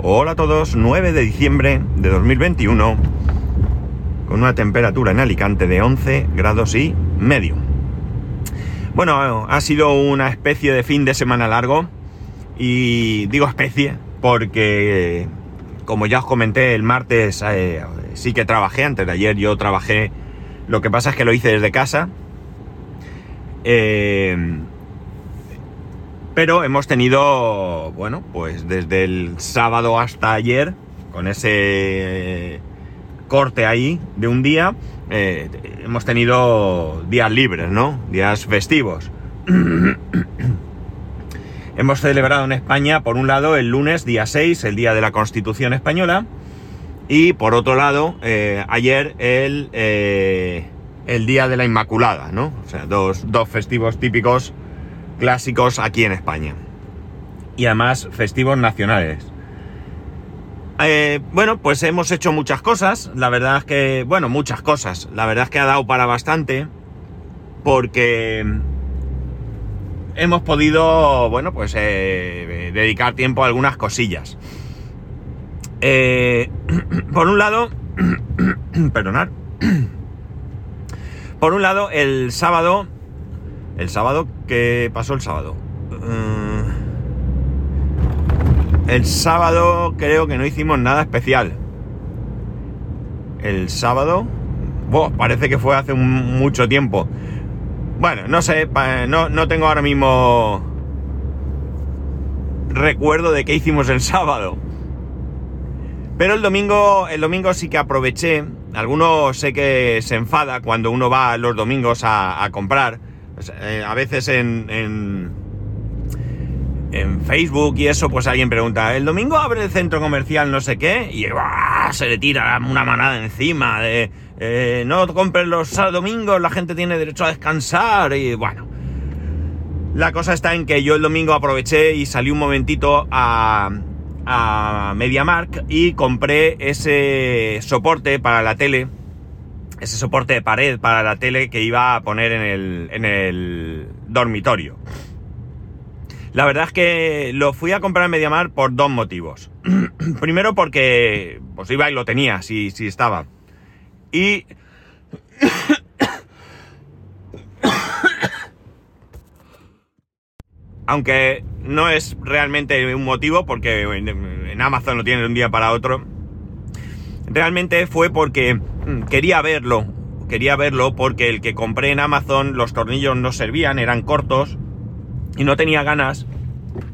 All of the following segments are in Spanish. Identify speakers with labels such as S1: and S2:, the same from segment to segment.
S1: Hola a todos, 9 de diciembre de 2021, con una temperatura en Alicante de 11 grados y medio. Bueno, ha sido una especie de fin de semana largo, y digo especie porque, como ya os comenté, el martes eh, sí que trabajé, antes de ayer yo trabajé, lo que pasa es que lo hice desde casa. Eh, pero hemos tenido, bueno, pues desde el sábado hasta ayer, con ese corte ahí de un día, eh, hemos tenido días libres, ¿no? Días festivos. hemos celebrado en España, por un lado, el lunes, día 6, el Día de la Constitución Española, y por otro lado, eh, ayer el, eh, el Día de la Inmaculada, ¿no? O sea, dos, dos festivos típicos clásicos aquí en España. Y además festivos nacionales. Eh, bueno, pues hemos hecho muchas cosas. La verdad es que, bueno, muchas cosas. La verdad es que ha dado para bastante. Porque hemos podido, bueno, pues eh, dedicar tiempo a algunas cosillas. Eh, por un lado, perdonad. Por un lado, el sábado el sábado, ¿qué pasó el sábado? Eh, el sábado creo que no hicimos nada especial. El sábado... parece que fue hace mucho tiempo. Bueno, no sé, no, no tengo ahora mismo recuerdo de qué hicimos el sábado. Pero el domingo, el domingo sí que aproveché. Algunos sé que se enfada cuando uno va los domingos a comprar. Eh, a veces en, en, Facebook y eso, pues alguien pregunta, ¿el domingo abre el centro comercial no sé qué? Y se le tira una manada encima de, eh, no compres los domingos, la gente tiene derecho a descansar y bueno. La cosa está en que yo el domingo aproveché y salí un momentito a, a MediaMark y compré ese soporte para la tele ese soporte de pared para la tele que iba a poner en el, en el dormitorio. La verdad es que lo fui a comprar en Mediamar por dos motivos. Primero porque pues iba y lo tenía, si, si estaba. Y... Aunque no es realmente un motivo porque en Amazon lo tiene de un día para otro. Realmente fue porque Mm, quería verlo, quería verlo porque el que compré en Amazon los tornillos no servían, eran cortos y no tenía ganas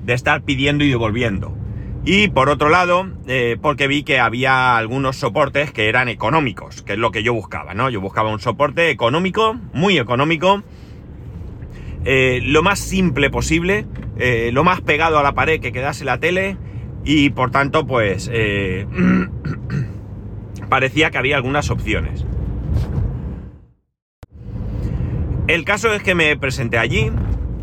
S1: de estar pidiendo y devolviendo. Y por otro lado, eh, porque vi que había algunos soportes que eran económicos, que es lo que yo buscaba, ¿no? Yo buscaba un soporte económico, muy económico, eh, lo más simple posible, eh, lo más pegado a la pared que quedase la tele y por tanto, pues... parecía que había algunas opciones. El caso es que me presenté allí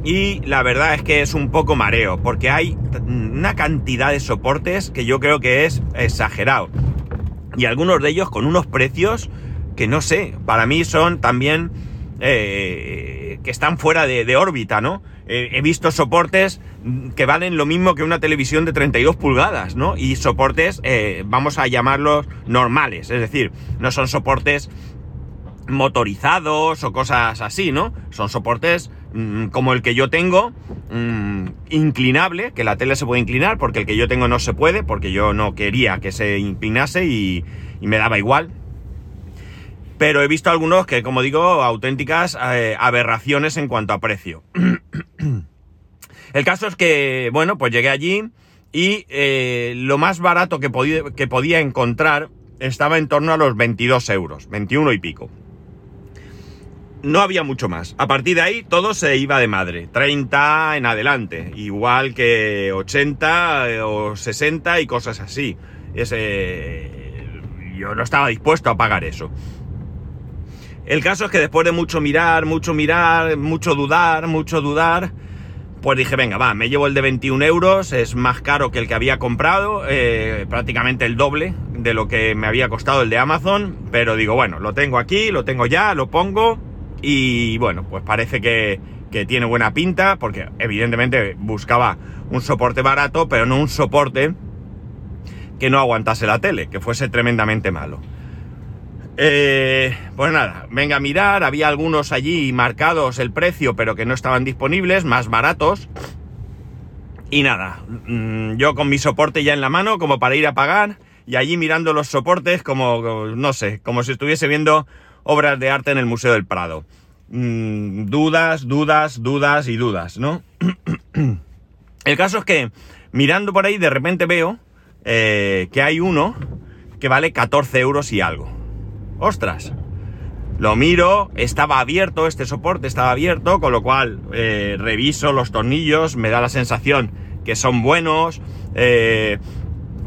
S1: y la verdad es que es un poco mareo, porque hay una cantidad de soportes que yo creo que es exagerado. Y algunos de ellos con unos precios que no sé, para mí son también eh, que están fuera de, órbita, ¿no? He visto soportes que valen lo mismo que una televisión de 32 pulgadas, ¿no? Y soportes, eh, vamos a llamarlos normales, es decir, no son soportes motorizados o cosas así, ¿no? Son soportes mm, como el que yo tengo, mm, inclinable, que la tele se puede inclinar, porque el que yo tengo no se puede, porque yo no quería que se inclinase y, y me daba igual, pero he visto algunos que, como digo, auténticas eh, aberraciones en cuanto a precio. El caso es que, bueno, pues llegué allí y eh, lo más barato que podía, encontrar estaba en torno a los 22 euros, 21 y pico. No había mucho más. A partir de ahí todo se iba de madre. 30 en adelante. Igual que 80 eh, o 60 y cosas así. Yo no estaba dispuesto a pagar eso. El caso es que después de mucho mirar, mucho mirar, mucho dudar, mucho dudar, pues dije, venga, va, me llevo el de 21 euros, es más caro que el que había comprado, eh, prácticamente el doble de lo que me había costado el de Amazon, pero digo, bueno, lo tengo aquí, lo tengo ya, lo pongo y bueno, pues parece que, que tiene buena pinta, porque evidentemente buscaba un soporte barato, pero no un soporte que no aguantase la tele, que fuese tremendamente malo. Eh, pues nada, venga a mirar, había algunos allí marcados el precio, pero que no estaban disponibles, más baratos. Y nada, mm, yo con mi soporte ya en la mano, como para ir a pagar, y allí mirando los soportes como, no sé, como si estuviese viendo obras de arte en el Museo del Prado. Mm, dudas, dudas, dudas y dudas, ¿no? el caso es que mirando por ahí de repente veo eh, que hay uno que vale 14 euros y algo. ¡Ostras! Lo miro, estaba abierto, este soporte estaba abierto, con lo cual eh, reviso los tornillos, me da la sensación que son buenos. Eh,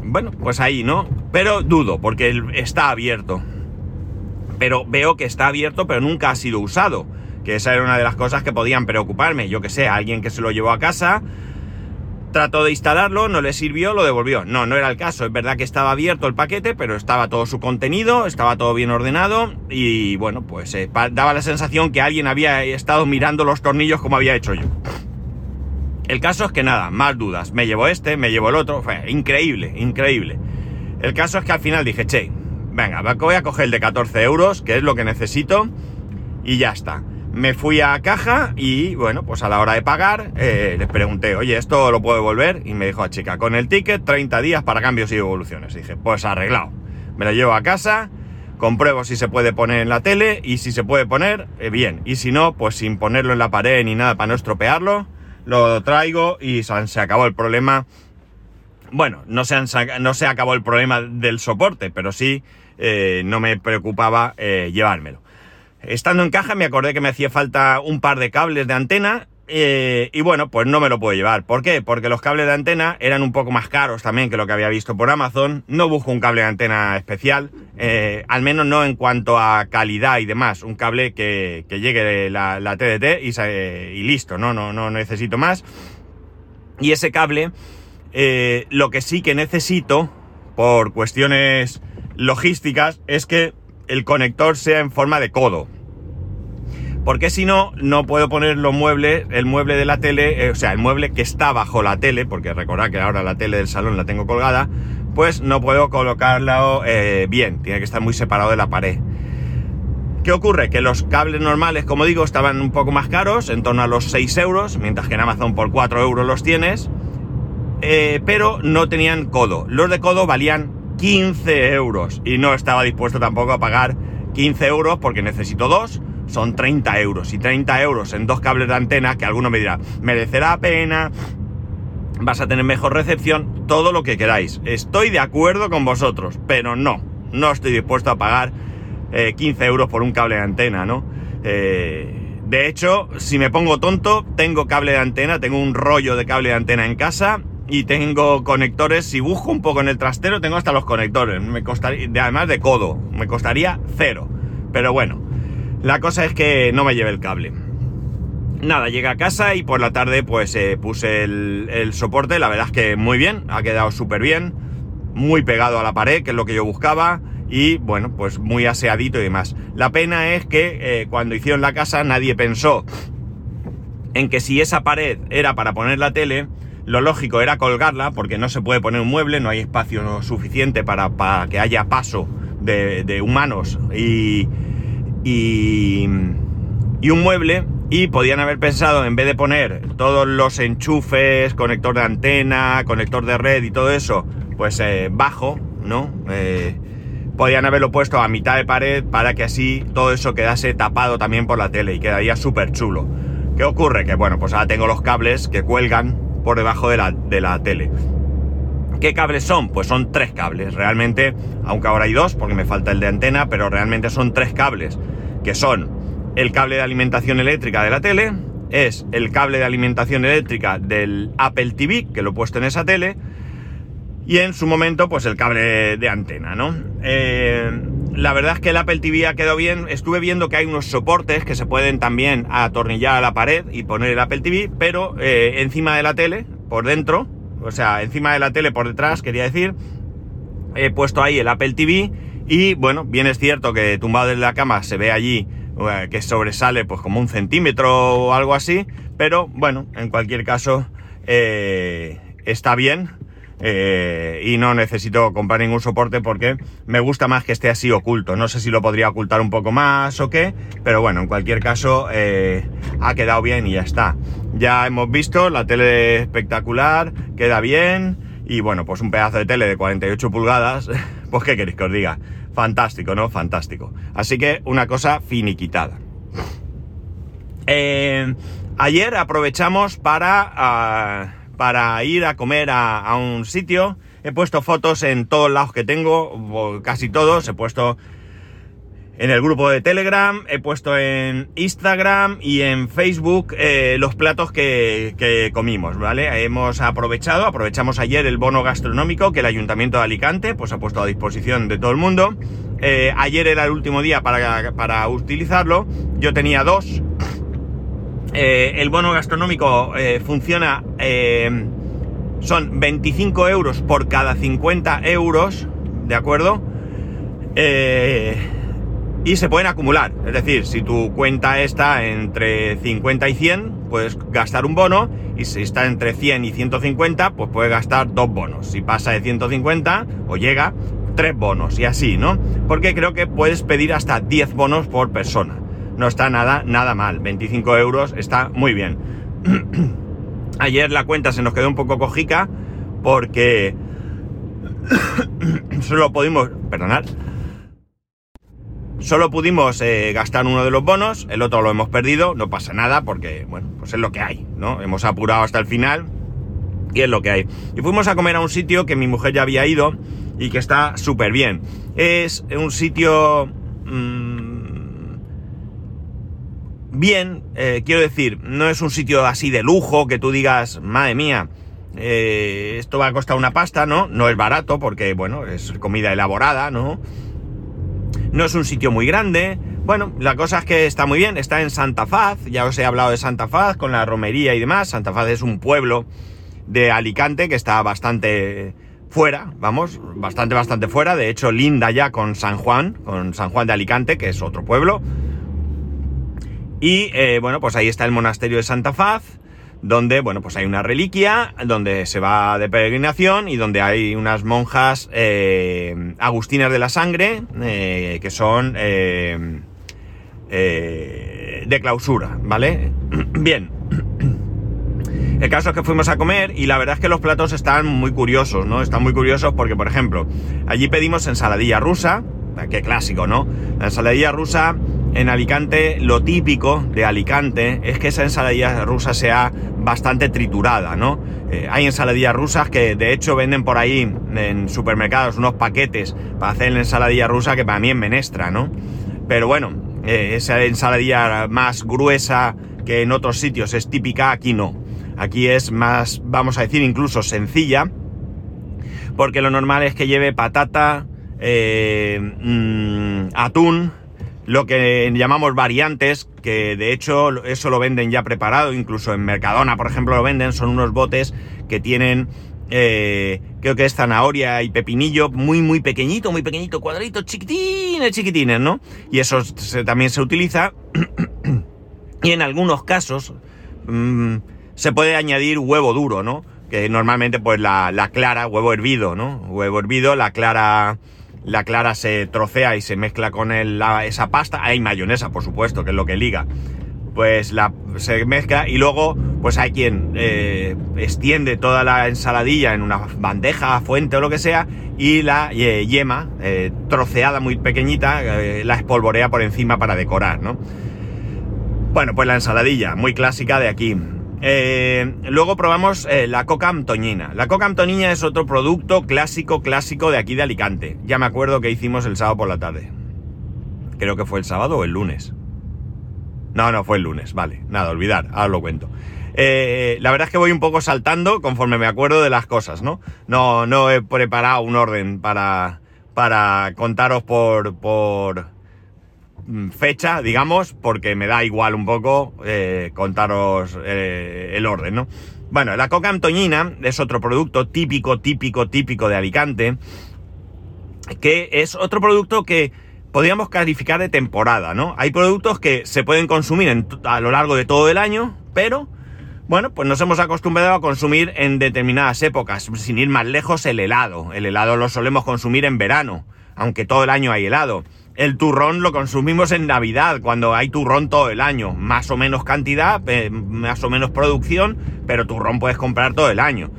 S1: bueno, pues ahí, ¿no? Pero dudo, porque está abierto. Pero veo que está abierto, pero nunca ha sido usado. Que esa era una de las cosas que podían preocuparme. Yo que sé, alguien que se lo llevó a casa, trató de instalarlo, no le sirvió, lo devolvió. No, no era el caso. Es verdad que estaba abierto el paquete, pero estaba todo su contenido, estaba todo bien ordenado y bueno, pues eh, daba la sensación que alguien había estado mirando los tornillos como había hecho yo. El caso es que nada, más dudas. Me llevo este, me llevo el otro. Fue increíble, increíble. El caso es que al final dije, che, venga, voy a coger el de 14 euros, que es lo que necesito, y ya está. Me fui a caja y bueno, pues a la hora de pagar eh, les pregunté, oye, ¿esto lo puedo devolver? Y me dijo a chica, con el ticket 30 días para cambios y evoluciones. Y dije, pues arreglado. Me lo llevo a casa, compruebo si se puede poner en la tele y si se puede poner, eh, bien. Y si no, pues sin ponerlo en la pared ni nada para no estropearlo, lo traigo y se acabó el problema. Bueno, no se, no se acabó el problema del soporte, pero sí eh, no me preocupaba llevármelo. Estando en caja me acordé que me hacía falta un par de cables de antena eh, y bueno, pues no me lo puedo llevar. ¿Por qué? Porque los cables de antena eran un poco más caros también que lo que había visto por Amazon. No busco un cable de antena especial, al menos no en cuanto a calidad y demás. Un cable que, llegue la, la TDT y, y, listo, ¿no? No, no necesito más. Y ese cable eh, lo que sí que necesito, por cuestiones logísticas, es que el conector sea en forma de codo. Porque si no, no puedo poner los muebles, el mueble de la tele, eh, o sea, el mueble que está bajo la tele, porque recordad que ahora la tele del salón la tengo colgada, pues no puedo colocarlo eh, bien, tiene que estar muy separado de la pared. ¿Qué ocurre? Que los cables normales, como digo, estaban un poco más caros, en torno a los 6 euros, mientras que en Amazon por 4 euros los tienes. Eh, pero no tenían codo. Los de codo valían 15 euros y no estaba dispuesto tampoco a pagar 15 euros porque necesito dos, son 30 euros. Y 30 euros en dos cables de antena, que alguno me dirá, merecerá pena, vas a tener mejor recepción, todo lo que queráis. Estoy de acuerdo con vosotros, pero no, no estoy dispuesto a pagar 15 eh, euros por un cable de antena, ¿no? Eh, de hecho, si me pongo tonto, tengo cable de antena, tengo un rollo de cable de antena en casa y tengo conectores. Si busco un poco en el trastero, tengo hasta los conectores. Me costaría, además de codo, me costaría cero. Pero bueno, la cosa es que no me lleve el cable. Nada, llegué a casa y por la tarde pues eh, puse el, soporte. La verdad es que muy bien, ha quedado súper bien. Muy pegado a la pared, que es lo que yo buscaba. Y bueno, pues muy aseadito y demás. La pena es que eh, cuando hicieron la casa nadie pensó en que si esa pared era para poner la tele, lo lógico era colgarla porque no se puede poner un mueble, no hay espacio suficiente para, que haya paso de, humanos y, y, un mueble. Y podían haber pensado, en vez de poner todos los enchufes, conector de antena, conector de red y todo eso, pues eh, bajo, ¿no? Eh, podían haberlo puesto a mitad de pared para que así todo eso quedase tapado también por la tele y quedaría súper chulo. ¿Qué ocurre? Que bueno, pues ahora tengo los cables que cuelgan por debajo de la, de la tele. ¿Qué cables son? Pues son tres cables. Realmente, aunque ahora hay dos, porque me falta el de antena, pero realmente son tres cables. Que son el cable de alimentación eléctrica de la tele, es el cable de alimentación eléctrica del Apple TV, que lo he puesto en esa tele, y en su momento, pues el cable de antena, ¿no? Eh, la verdad es que el Apple TV ha quedado bien. Estuve viendo que hay unos soportes que se pueden también atornillar a la pared y poner el Apple TV, pero eh, encima de la tele, por dentro, o sea, encima de la tele por detrás, quería decir, he puesto ahí el Apple TV y bueno, bien es cierto que tumbado desde la cama se ve allí eh, que sobresale pues como un centímetro o algo así, pero bueno, en cualquier caso eh, está bien eh, y no necesito comprar ningún soporte porque me gusta más que esté así oculto. No sé si lo podría ocultar un poco más o qué, pero bueno, en cualquier caso eh, ha quedado bien y ya está. Ya hemos visto la tele espectacular, queda bien y bueno, pues un pedazo de tele de 48 pulgadas, pues qué queréis que os diga. Fantástico, ¿no? Fantástico. Así que una cosa finiquitada. Eh, ayer aprovechamos para... Ah, para ir a comer a, un sitio. He puesto fotos en todos lados que tengo, casi todos. He puesto en el grupo de Telegram, he puesto en Instagram y en Facebook eh, los platos que, comimos, ¿vale? Hemos aprovechado, aprovechamos ayer el bono gastronómico que el Ayuntamiento de Alicante pues ha puesto a disposición de todo el mundo. Eh, ayer era el último día para, para utilizarlo. Yo tenía dos eh, el bono gastronómico eh, funciona, eh, son 25 euros por cada 50 euros, ¿de acuerdo? y se pueden acumular, es decir, si tu cuenta está entre 50 y 100, puedes gastar un bono, y si está entre 100 y 150, pues puedes gastar dos bonos. Si pasa de 150 o llega, tres bonos, y así, ¿no? Porque creo que puedes pedir hasta 10 bonos por persona no está nada, nada mal. 25 euros está muy bien. Ayer la cuenta se nos quedó un poco cojica porque solo pudimos, perdonad, solo pudimos eh, gastar uno de los bonos, el otro lo hemos perdido, no pasa nada porque, bueno, pues es lo que hay, ¿no? Hemos apurado hasta el final y es lo que hay. Y fuimos a comer a un sitio que mi mujer ya había ido y que está súper bien. Es un sitio... Mm, bien, eh, quiero decir, no es un sitio así de lujo que tú digas, madre mía, eh, esto va a costar una pasta, ¿no? No es barato porque, bueno, es comida elaborada, ¿no? No es un sitio muy grande. Bueno, la cosa es que está muy bien, está en Santa Faz, ya os he hablado de Santa Faz con la romería y demás. Santa Faz es un pueblo de Alicante que está bastante fuera, vamos, bastante, bastante fuera. De hecho, linda ya con San Juan, con San Juan de Alicante, que es otro pueblo. Y eh, bueno, pues ahí está el monasterio de Santa Faz, donde, bueno, pues hay una reliquia, donde se va de peregrinación y donde hay unas monjas eh, agustinas de la sangre, eh, que son de clausura, ¿vale? Bien. El caso es que fuimos a comer y la verdad es que los platos están muy curiosos, ¿no? Están muy curiosos porque, por ejemplo, allí pedimos ensaladilla rusa, qué clásico, ¿no? La ensaladilla rusa en Alicante, lo típico de Alicante es que esa ensaladilla rusa sea bastante triturada, ¿no? Eh, hay ensaladillas rusas que de hecho venden por ahí en supermercados unos paquetes para hacer la ensaladilla rusa que para mí es menestra, ¿no? Pero bueno, eh, esa ensaladilla más gruesa que en otros sitios es típica, aquí no. Aquí es más, vamos a decir, incluso sencilla, porque lo normal es que lleve patata, eh, mm, atún, lo que llamamos variantes, que de hecho eso lo venden ya preparado, incluso en Mercadona, por ejemplo, lo venden, son unos botes que tienen, eh, creo que es zanahoria y pepinillo, muy, muy pequeñito, muy pequeñito, cuadraditos, chiquitines, chiquitines, ¿no? Y eso también se utiliza. y en algunos casos mm, se puede añadir huevo duro, ¿no? Que normalmente pues la, la clara, huevo hervido, ¿no? Huevo hervido, la clara la clara se trocea y se mezcla con esa pasta. Hay mayonesa, por supuesto, que es lo que liga. Pues la, se mezcla y luego pues hay quien eh, extiende toda la ensaladilla en una bandeja, fuente o lo que sea y la eh, yema eh, troceada muy pequeñita la espolvorea por encima para decorar, ¿no? Bueno, pues la ensaladilla, muy clásica de aquí. Eh, luego probamos eh, la coca antoñina. La coca antoñina es otro producto clásico, clásico de aquí de Alicante. Ya me acuerdo que hicimos el sábado por la tarde. Creo que fue el sábado o el lunes. No, no, fue el lunes, vale. Nada, olvidar, ahora lo cuento. Eh, la verdad es que voy un poco saltando conforme me acuerdo de las cosas, ¿no? No, no he preparado un orden para, para contaros por, por, fecha, digamos, porque me da igual un poco eh, contaros eh, el orden, ¿no? Bueno, la coca antoñina es otro producto típico, típico, típico de Alicante, que es otro producto que podríamos calificar de temporada, ¿no? Hay productos que se pueden consumir a lo largo de todo el año, pero Bueno, pues nos hemos acostumbrado a consumir en determinadas épocas, sin ir más lejos, el helado. El helado lo solemos consumir en verano, aunque todo el año hay helado. El turrón lo consumimos en Navidad, cuando hay turrón todo el año. Más o menos cantidad, eh, más o menos producción, pero turrón puedes comprar todo el año.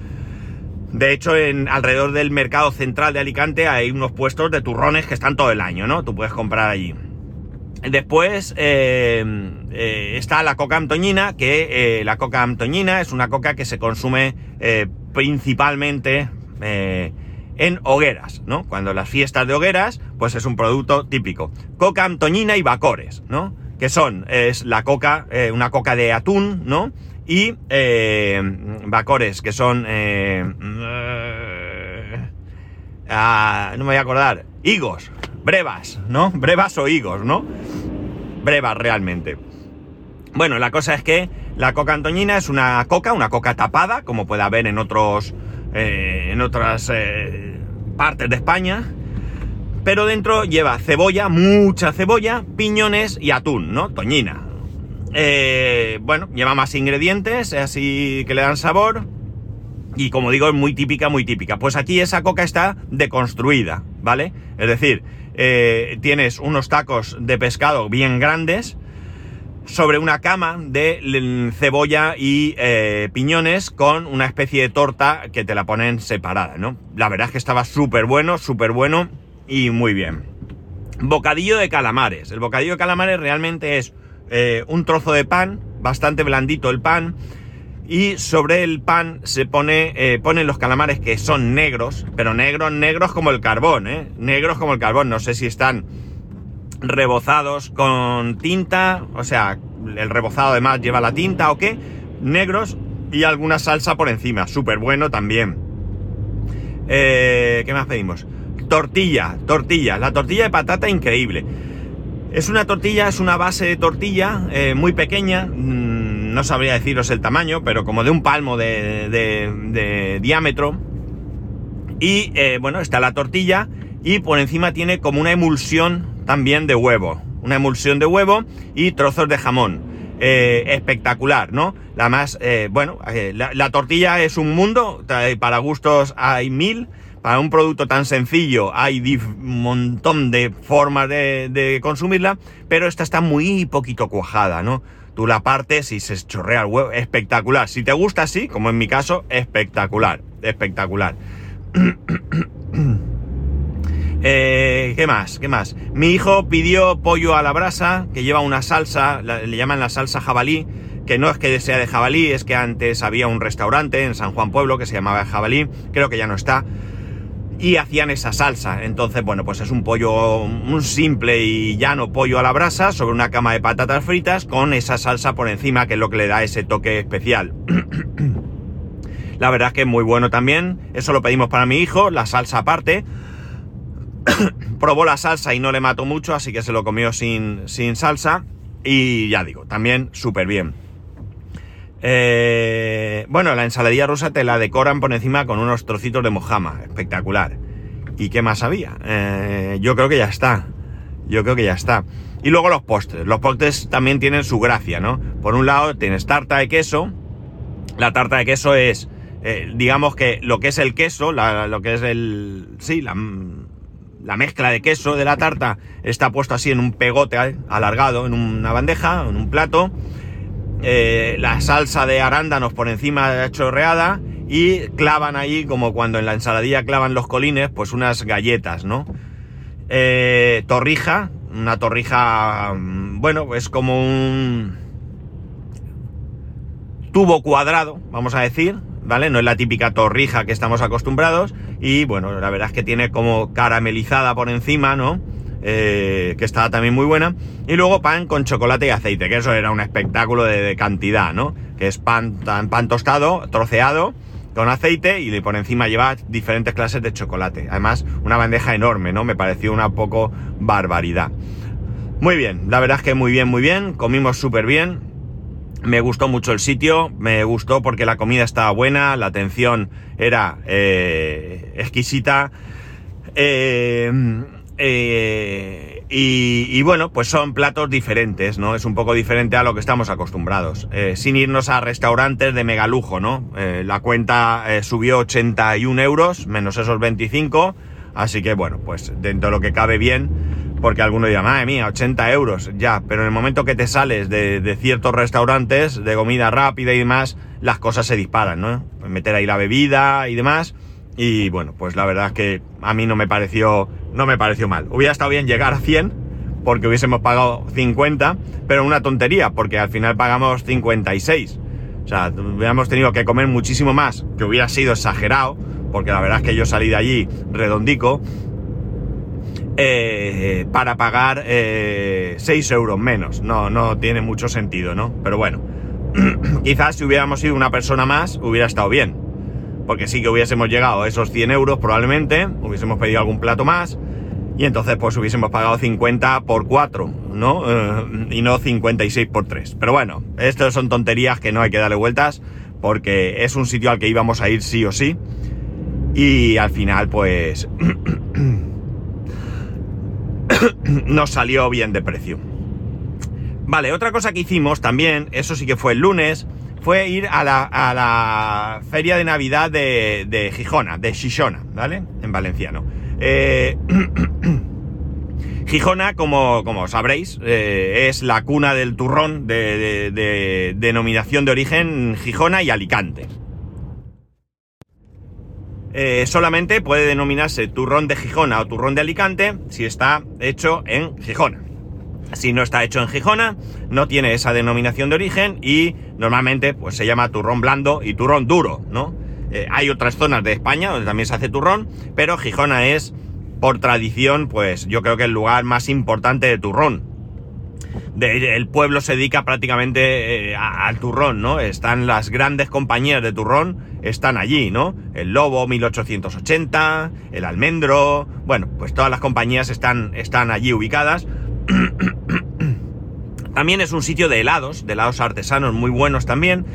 S1: De hecho, en, alrededor del mercado central de Alicante hay unos puestos de turrones que están todo el año, ¿no? Tú puedes comprar allí. Después eh, eh, está la coca antoñina, que la coca antoñina es una coca que se consume principalmente en hogueras, ¿no? Cuando las fiestas de hogueras, pues es un producto típico. Coca, antoñina y bacores, ¿no? Que son, es la coca, eh, una coca de atún, ¿no? Y eh, bacores, que son... Eh, ah, no me voy a acordar. Higos, brevas, ¿no? Brevas o higos, ¿no? Brevas realmente. Bueno, la cosa es que la coca antoñina es una coca, una coca tapada, como puede haber en otros eh, en otras eh, partes de España. Pero dentro lleva cebolla, mucha cebolla, piñones y atún, ¿no? Toñina. Eh, bueno, lleva más ingredientes, así que le dan sabor. Y como digo, es muy típica, muy típica. Pues aquí esa coca está deconstruida, ¿vale? Es decir, tienes unos tacos de pescado bien grandes, sobre una cama de cebolla y eh, piñones con una especie de torta que te la ponen separada, ¿no? La verdad es que estaba súper bueno, súper bueno y muy bien. Bocadillo de calamares. El bocadillo de calamares realmente es eh, un trozo de pan, bastante blandito el pan, y sobre el pan se pone, eh, ponen los calamares que son negros, pero negros, negros como el carbón, ¿eh? Negros como el carbón. No sé si están rebozados con tinta, o sea, el rebozado además lleva la tinta o qué, negros y alguna salsa por encima, súper bueno también. Eh, ¿Qué más pedimos? Tortilla, tortilla, la tortilla de patata increíble. Es una tortilla, es una base de tortilla eh, muy pequeña, mm, no sabría deciros el tamaño, pero como de un palmo de, diámetro. Y eh, bueno, está la tortilla y por encima tiene como una emulsión también de huevo. Una emulsión de huevo y trozos de jamón. Eh, espectacular, ¿no? La más, eh, bueno, eh, la, tortilla es un mundo, para gustos hay mil, para un producto tan sencillo hay un montón de formas de, de, consumirla, pero esta está muy poquito cuajada, ¿no? Tú la partes y se chorrea el huevo, espectacular. Si te gusta así, como en mi caso, espectacular, espectacular. Eh, ¿Qué más? ¿Qué más? Mi hijo pidió pollo a la brasa, que lleva una salsa, le llaman la salsa jabalí, que no es que sea de jabalí, es que antes había un restaurante en San Juan Pueblo que se llamaba jabalí, creo que ya no está, y hacían esa salsa. Entonces, bueno, pues es un pollo, un simple y llano pollo a la brasa sobre una cama de patatas fritas con esa salsa por encima, que es lo que le da ese toque especial. la verdad es que es muy bueno también, eso lo pedimos para mi hijo, la salsa aparte. probó la salsa y no le mató mucho, así que se lo comió sin, sin salsa. Y ya digo, también súper bien. Eh, bueno, la ensaladilla rusa te la decoran por encima con unos trocitos de mojama. Espectacular. ¿Y qué más había? Eh, yo creo que ya está. Yo creo que ya está. Y luego los postres. Los postres también tienen su gracia, ¿no? Por un lado tienes tarta de queso. La tarta de queso es, eh, digamos que lo que es el queso, lo que es el... Sí, la, la mezcla de queso de la tarta está puesto así en un pegote alargado, en una bandeja, en un plato. Eh, la salsa de arándanos por encima chorreada y clavan ahí, como cuando en la ensaladilla clavan los colines, pues unas galletas, ¿no? Eh, torrija, una torrija, mm, bueno, es como un tubo cuadrado, vamos a decir, ¿vale? No es la típica torrija que estamos acostumbrados. Y bueno, la verdad es que tiene como caramelizada por encima, ¿no? Eh, que está también muy buena. Y luego pan con chocolate y aceite, que eso era un espectáculo de, cantidad, ¿no? Que es pan, pan tostado, troceado, con aceite y por encima lleva diferentes clases de chocolate. Además, una bandeja enorme, ¿no? Me pareció una poco barbaridad. Muy bien, la verdad es que muy bien, muy bien. Comimos súper bien. Me gustó mucho el sitio, me gustó porque la comida estaba buena, la atención era eh, exquisita. Eh, Eh, y, bueno, pues son platos diferentes, ¿no? Es un poco diferente a lo que estamos acostumbrados. Sin irnos a restaurantes de mega lujo, ¿no? La cuenta subió 81 euros, menos esos 25. Así que bueno, pues dentro de lo que cabe bien, porque alguno dirá, madre mía, 80 euros, ya, pero en el momento que te sales de, de ciertos restaurantes de comida rápida y demás, las cosas se disparan, ¿no? Meter ahí la bebida y demás y bueno, pues la verdad es que a mí no me pareció, no me pareció mal. Hubiera estado bien llegar a 100, porque hubiésemos pagado 50, pero una tontería, porque al final pagamos 56. O sea, hubiéramos tenido que comer muchísimo más, que hubiera sido exagerado, porque la verdad es que yo salí de allí redondico, eh, para pagar 6 eh, euros menos. No, no tiene mucho sentido, ¿no? Pero bueno, quizás si hubiéramos sido una persona más, hubiera estado bien porque sí que hubiésemos llegado a esos 100 euros probablemente, hubiésemos pedido algún plato más, y entonces pues hubiésemos pagado 50 por 4, ¿no? Eh, y no 56 por 3. Pero bueno, estas son tonterías que no hay que darle vueltas, porque es un sitio al que íbamos a ir sí o sí, y al final pues nos salió bien de precio. Vale, otra cosa que hicimos también, eso sí que fue el lunes, fue ir a la, feria de Navidad de, Gijona, de Xixona, ¿vale? En valenciano. Eh, Gijona, como, como sabréis, eh, es la cuna del turrón de, denominación de origen Gijona y Alicante. Eh, solamente puede denominarse turrón de Gijona o turrón de Alicante si está hecho en Gijona. Si no está hecho en Gijona, no tiene esa denominación de origen y normalmente pues se llama turrón blando y turrón duro, ¿no? Eh, hay otras zonas de España donde también se hace turrón, pero Gijona es, por tradición, pues yo creo que el lugar más importante de turrón. El pueblo se dedica prácticamente eh, al turrón, ¿no? Están las grandes compañías de turrón, están allí, ¿no? El Lobo 1880, el Almendro, bueno, pues todas las compañías están, están allí ubicadas también es un sitio de helados, de helados artesanos muy buenos también.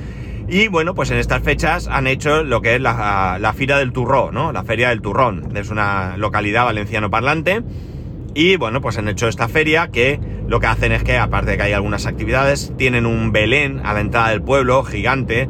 S1: Y bueno, pues en estas fechas han hecho lo que es la, la Fira del Turrón, ¿no? La Feria del Turrón. Es una localidad valenciano parlante. Y bueno, pues han hecho esta feria que lo que hacen es que, aparte de que hay algunas actividades, tienen un Belén a la entrada del pueblo, gigante,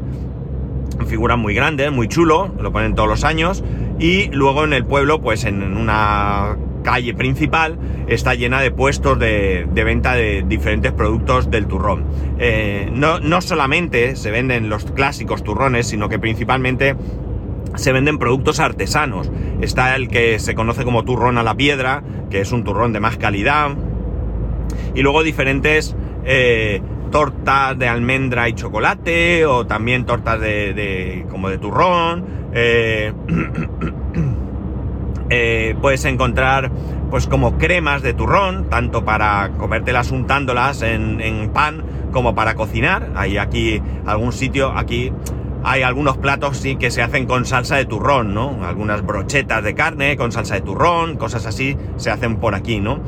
S1: figuras muy grandes, muy chulo, lo ponen todos los años. Y luego en el pueblo, pues en una calle principal está llena de puestos de, venta de diferentes productos del turrón. Eh, no, no solamente se venden los clásicos turrones, sino que principalmente se venden productos artesanos. Está el que se conoce como turrón a la piedra, que es un turrón de más calidad. Y luego diferentes eh, tortas de almendra y chocolate, o también tortas de, como de turrón. Eh, Eh, puedes encontrar pues como cremas de turrón, tanto para comértelas untándolas en, pan como para cocinar. Hay aquí algún sitio, aquí hay algunos platos sí que se hacen con salsa de turrón, ¿no? Algunas brochetas de carne con salsa de turrón, cosas así se hacen por aquí, ¿no?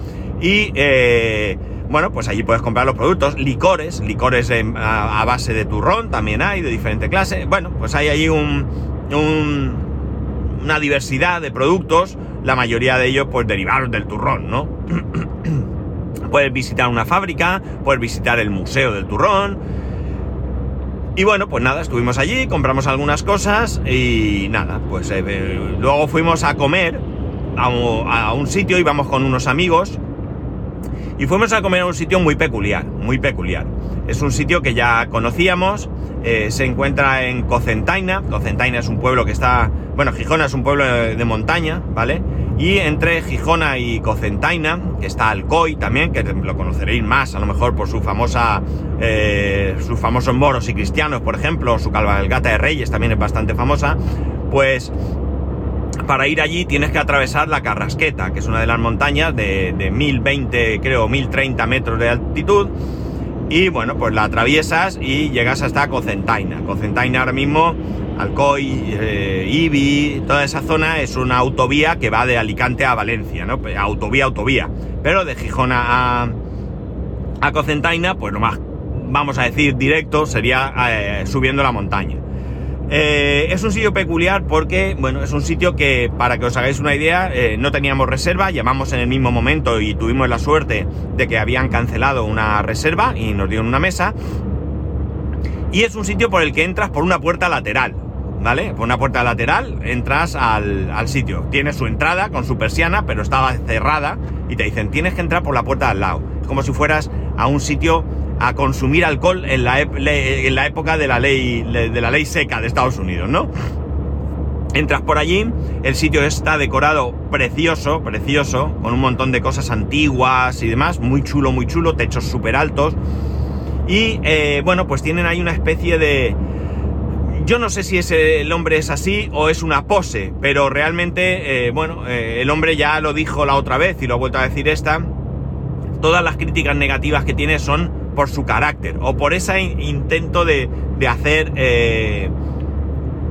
S1: Y eh, bueno, pues allí puedes comprar los productos, licores, licores a, base de turrón también hay, de diferente clase. Bueno, pues hay allí un, un una diversidad de productos, la mayoría de ellos pues derivados del turrón, ¿no? puedes visitar una fábrica, puedes visitar el museo del turrón. Y bueno, pues nada, estuvimos allí, compramos algunas cosas y nada, pues eh, eh, luego fuimos a comer a un, sitio, íbamos con unos amigos y fuimos a comer a un sitio muy peculiar, muy peculiar. Es un sitio que ya conocíamos, eh, se encuentra en Cocentaina. Cocentaina es un pueblo que está, bueno, Gijona es un pueblo de, montaña, ¿vale? Y entre Gijona y Cocentaina, que está Alcoy también, que lo conoceréis más a lo mejor por su famosa, eh, sus famosos moros y cristianos, por ejemplo, su cabalgata de reyes también es bastante famosa, pues para ir allí tienes que atravesar la Carrasqueta, que es una de las montañas de, de 1020, creo, 1030 metros de altitud y bueno, pues la atraviesas y llegas hasta Cocentaina. Cocentaina ahora mismo, Alcoy, eh, Ibi, toda esa zona es una autovía que va de Alicante a Valencia, ¿no? Pues, autovía, autovía. Pero de Gijona a, a Cocentaina, pues lo más, vamos a decir, directo sería eh, subiendo la montaña. Eh, es un sitio peculiar porque, bueno, es un sitio que, para que os hagáis una idea, eh, no teníamos reserva, llamamos en el mismo momento y tuvimos la suerte de que habían cancelado una reserva y nos dieron una mesa. Y es un sitio por el que entras por una puerta lateral, ¿vale? Por una puerta lateral entras al, al sitio. Tiene su entrada con su persiana, pero estaba cerrada y te dicen, tienes que entrar por la puerta al lado. Es como si fueras a un sitio a consumir alcohol en la, en la época de la, ley, de la ley seca de Estados Unidos, ¿no? Entras por allí, el sitio está decorado precioso, precioso, con un montón de cosas antiguas y demás, muy chulo, muy chulo, techos súper altos. Y eh, bueno, pues tienen ahí una especie de... Yo no sé si ese, el hombre es así o es una pose, pero realmente, eh, bueno, eh, el hombre ya lo dijo la otra vez y lo ha vuelto a decir esta. Todas las críticas negativas que tiene son por su carácter o por ese intento de, hacer eh,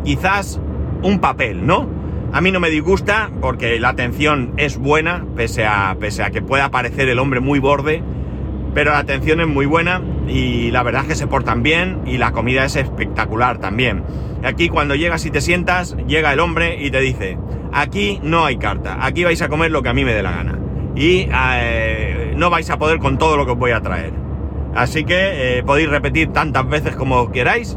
S1: quizás un papel, ¿no? A mí no me disgusta porque la atención es buena, pese a, pese a que pueda parecer el hombre muy borde, pero la atención es muy buena y la verdad es que se portan bien y la comida es espectacular también. Aquí cuando llegas y te sientas, llega el hombre y te dice, aquí no hay carta, aquí vais a comer lo que a mí me dé la gana y eh, no vais a poder con todo lo que os voy a traer. Así que eh, podéis repetir tantas veces como queráis,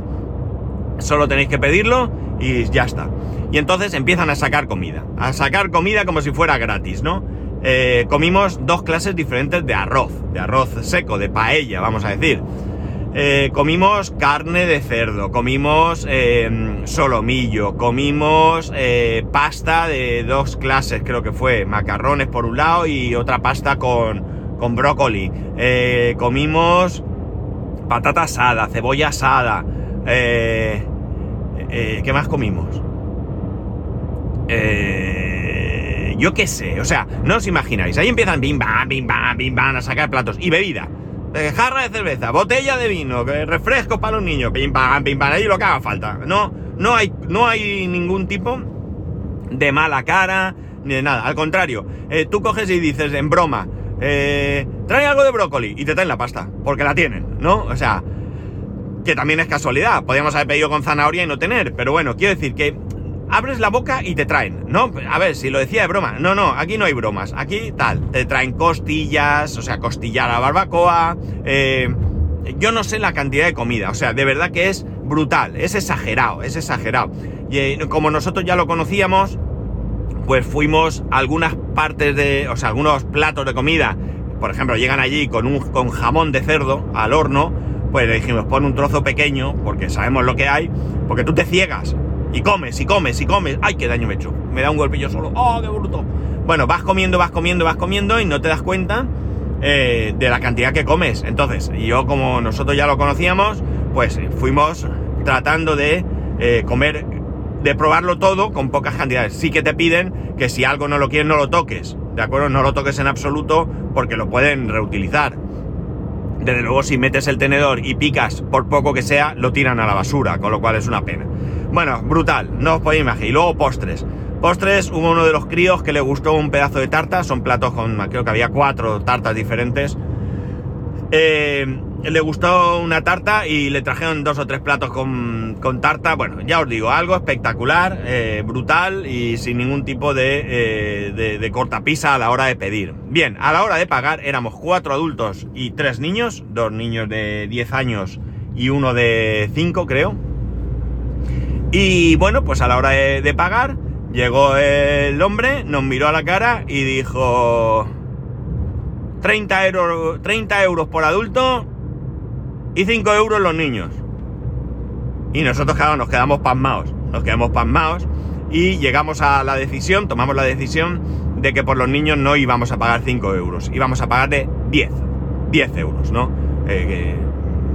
S1: solo tenéis que pedirlo y ya está. Y entonces empiezan a sacar comida, a sacar comida como si fuera gratis, ¿no? Eh, comimos dos clases diferentes de arroz, de arroz seco, de paella, vamos a decir. Eh, comimos carne de cerdo, comimos solomillo, comimos pasta de dos clases, creo que fue, macarrones por un lado y otra pasta con, con brócoli. Eh, comimos patata asada, cebolla asada. Eh, eh, ¿Qué más comimos? Yo qué sé, o sea, no os imagináis. Ahí empiezan bim bam, bim bam, bim bam a sacar platos. Y bebida. jarra de cerveza, botella de vino, refrescos para los niños, pim pam, pim pam, ahí lo que haga falta. No, no hay, no hay ningún tipo de mala cara, ni de nada. Al contrario, tú coges y dices en broma, eh, trae algo de brócoli y te traen la pasta, porque la tienen, ¿no? O sea, que también es casualidad, podríamos haber pedido con zanahoria y no tener, pero bueno, quiero decir que abres la boca y te traen, ¿no? A ver, si lo decía de broma, no, no, aquí no hay bromas, aquí tal, te traen costillas, o sea, costillar a barbacoa, eh, yo no sé la cantidad de comida, o sea, de verdad que es brutal, es exagerado, es exagerado. Y eh, como nosotros ya lo conocíamos, pues fuimos a algunas partes de, o sea, algunos platos de comida, por ejemplo, llegan allí con un con jamón de cerdo al horno, pues le dijimos, pon un trozo pequeño, porque sabemos lo que hay, porque tú te ciegas y comes y comes y comes, ¡ay, qué daño me he hecho! Me da un golpillo solo, ¡oh, qué bruto! Bueno, vas comiendo, vas comiendo, vas comiendo y no te das cuenta eh, de la cantidad que comes. Entonces, yo como nosotros ya lo conocíamos, pues fuimos tratando de eh, comer de probarlo todo con pocas cantidades. Sí que te piden que si algo no lo quieres no lo toques, ¿de acuerdo? No lo toques en absoluto porque lo pueden reutilizar. Desde luego si metes el tenedor y picas por poco que sea, lo tiran a la basura, con lo cual es una pena. Bueno, brutal, no os podéis imaginar. Y luego postres. Postres, hubo uno de los críos que le gustó un pedazo de tarta, son platos con, creo que había cuatro tartas diferentes. Eh, le gustó una tarta y le trajeron dos o tres platos con, tarta. Bueno, ya os digo, algo espectacular, eh, brutal y sin ningún tipo de, eh, de, cortapisa a la hora de pedir. Bien, a la hora de pagar éramos cuatro adultos y tres niños, dos niños de 10 años y uno de 5 creo. Y bueno, pues a la hora de, de pagar llegó el hombre, nos miró a la cara y dijo... 30 euros, 30 euros por adulto y 5 euros los niños. Y nosotros, claro, nos quedamos pasmados. Nos quedamos pasmados y llegamos a la decisión, tomamos la decisión de que por los niños no íbamos a pagar 5 euros, íbamos a pagarle 10. 10 euros, ¿no? Eh,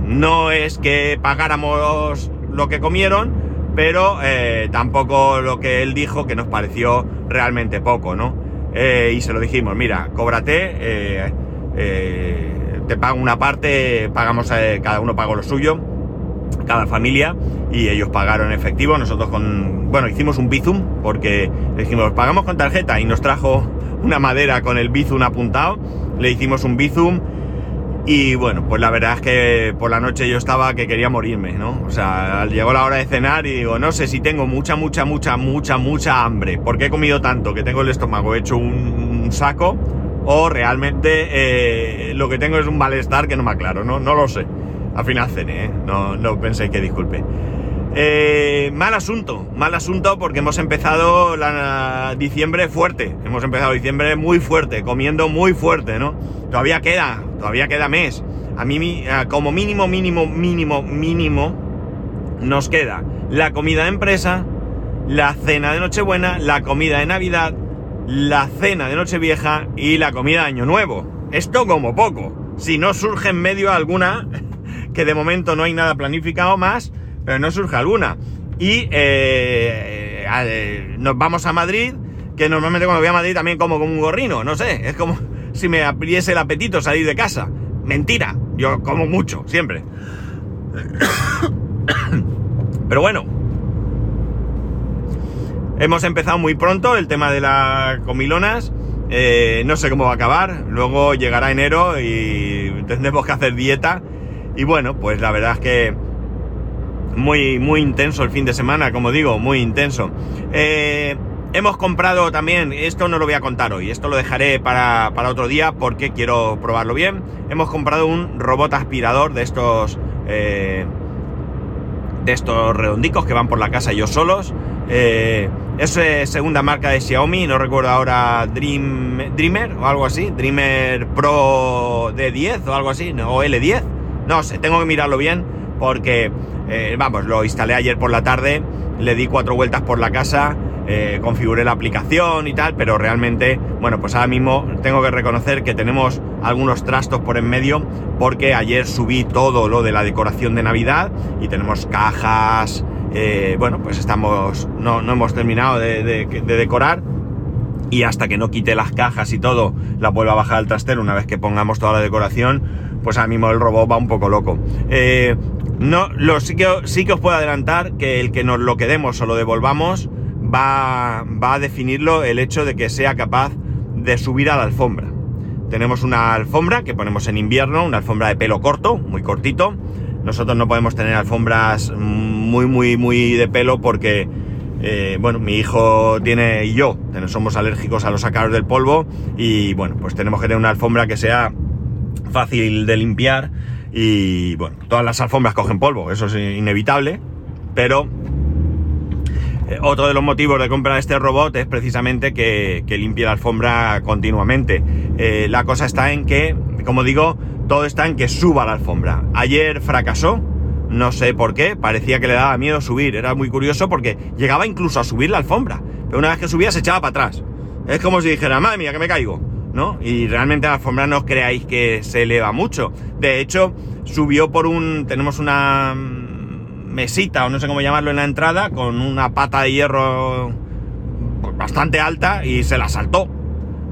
S1: no es que pagáramos lo que comieron, pero eh, tampoco lo que él dijo que nos pareció realmente poco, ¿no? Eh, y se lo dijimos, mira, cóbrate, te pago una parte, pagamos, eh, cada uno pagó lo suyo, cada familia, y ellos pagaron en efectivo, nosotros con, bueno, hicimos un Bizum, porque dijimos, pagamos con tarjeta, y nos trajo una madera con el Bizum apuntado, le hicimos un Bizum, Y bueno, pues la verdad es que por la noche yo estaba que quería morirme, ¿no? O sea, llegó la hora de cenar y digo, no sé si tengo mucha, mucha, mucha, mucha, mucha hambre, porque he comido tanto que tengo el estómago hecho un, saco, o realmente eh, lo que tengo es un malestar que no me aclaro, ¿no? No lo sé. Al final cené, ¿eh? No, no pensé que disculpe. Eh, mal asunto, mal asunto porque hemos empezado la, diciembre fuerte, hemos empezado diciembre muy fuerte, comiendo muy fuerte, ¿no? Todavía queda, todavía queda mes. A mí, como mínimo, mínimo, mínimo, mínimo, nos queda la comida de empresa, la cena de Nochebuena, la comida de Navidad, la cena de Nochevieja y la comida de Año Nuevo. Esto como poco. Si no surge en medio alguna, que de momento no hay nada planificado más, pero no surge alguna. Y eh, nos vamos a Madrid, que normalmente cuando voy a Madrid también como como un gorrino, no sé, es como si me apriese el apetito salir de casa. Mentira, yo como mucho, siempre. Pero bueno, hemos empezado muy pronto el tema de las comilonas. Eh, no sé cómo va a acabar. Luego llegará enero y tendremos que hacer dieta. Y bueno, pues la verdad es que muy, muy intenso el fin de semana, como digo, muy intenso. Eh, hemos comprado también, esto no lo voy a contar hoy, esto lo dejaré para, otro día porque quiero probarlo bien. Hemos comprado un robot aspirador de estos... Eh, de estos redondicos que van por la casa ellos solos. Eh, es segunda marca de Xiaomi, no recuerdo ahora Dream, Dreamer o algo así, Dreamer Pro D10 o algo así, o L10. No sé, tengo que mirarlo bien porque eh, vamos, lo instalé ayer por la tarde, le di cuatro vueltas por la casa, eh, configuré la aplicación y tal, pero realmente, bueno, pues ahora mismo tengo que reconocer que tenemos algunos trastos por en medio, porque ayer subí todo lo de la decoración de Navidad y tenemos cajas, eh, bueno, pues estamos, no, hemos terminado de, decorar y hasta que no quite las cajas y todo, la vuelva a bajar al trastero una vez que pongamos toda la decoración, pues ahora mismo el robot va un poco loco. No, lo, sí, que, sí que os puedo adelantar que el que nos lo quedemos o lo devolvamos va, va a definirlo el hecho de que sea capaz de subir a la alfombra. Tenemos una alfombra que ponemos en invierno, una alfombra de pelo corto, muy cortito. Nosotros no podemos tener alfombras muy, muy, muy de pelo porque, eh, bueno, mi hijo tiene y yo somos alérgicos a los ácaros del polvo y, bueno, pues tenemos que tener una alfombra que sea fácil de limpiar y bueno, todas las alfombras cogen polvo, eso es inevitable, pero eh, otro de los motivos de comprar este robot es precisamente que, limpie la alfombra continuamente. Eh, la cosa está en que, como digo, todo está en que suba la alfombra. Ayer fracasó, no sé por qué, parecía que le daba miedo subir, era muy curioso porque llegaba incluso a subir la alfombra, pero una vez que subía se echaba para atrás. Es como si dijera, madre mía, que me caigo. ¿No? Y realmente la alfombra no creáis que se eleva mucho. De hecho, subió por un... tenemos una mesita, o no sé cómo llamarlo, en la entrada, con una pata de hierro bastante alta y se la saltó.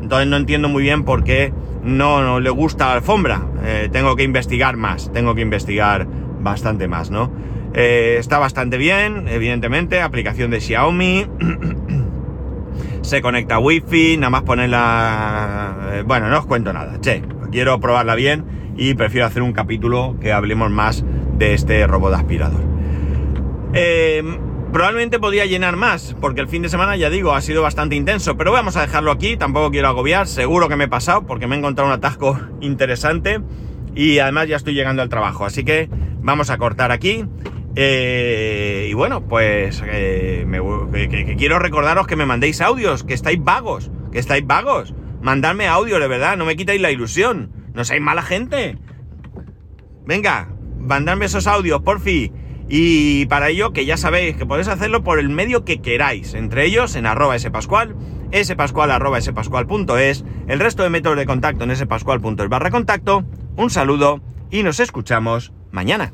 S1: Entonces no entiendo muy bien por qué no, le gusta la alfombra. Eh, tengo que investigar más, tengo que investigar bastante más, ¿no? Eh, está bastante bien, evidentemente, aplicación de Xiaomi. se conecta a wifi, nada más ponerla... Eh, bueno, no os cuento nada, che, quiero probarla bien y prefiero hacer un capítulo que hablemos más de este robot aspirador. Eh, probablemente podría llenar más, porque el fin de semana, ya digo, ha sido bastante intenso, pero vamos a dejarlo aquí, tampoco quiero agobiar, seguro que me he pasado, porque me he encontrado un atasco interesante y además ya estoy llegando al trabajo, así que vamos a cortar aquí. Eh, y bueno, pues eh, que, quiero recordaros que me mandéis audios, que estáis vagos, que estáis vagos. Mandadme audio, de verdad, no me quitáis la ilusión. No seáis mala gente. Venga, mandadme esos audios, por fin. Y para ello, que ya sabéis que podéis hacerlo por el medio que queráis, entre ellos en arroba spascual, spascual arroba spascual.es, el resto de métodos de contacto en spascual.es barra contacto. Un saludo y nos escuchamos mañana.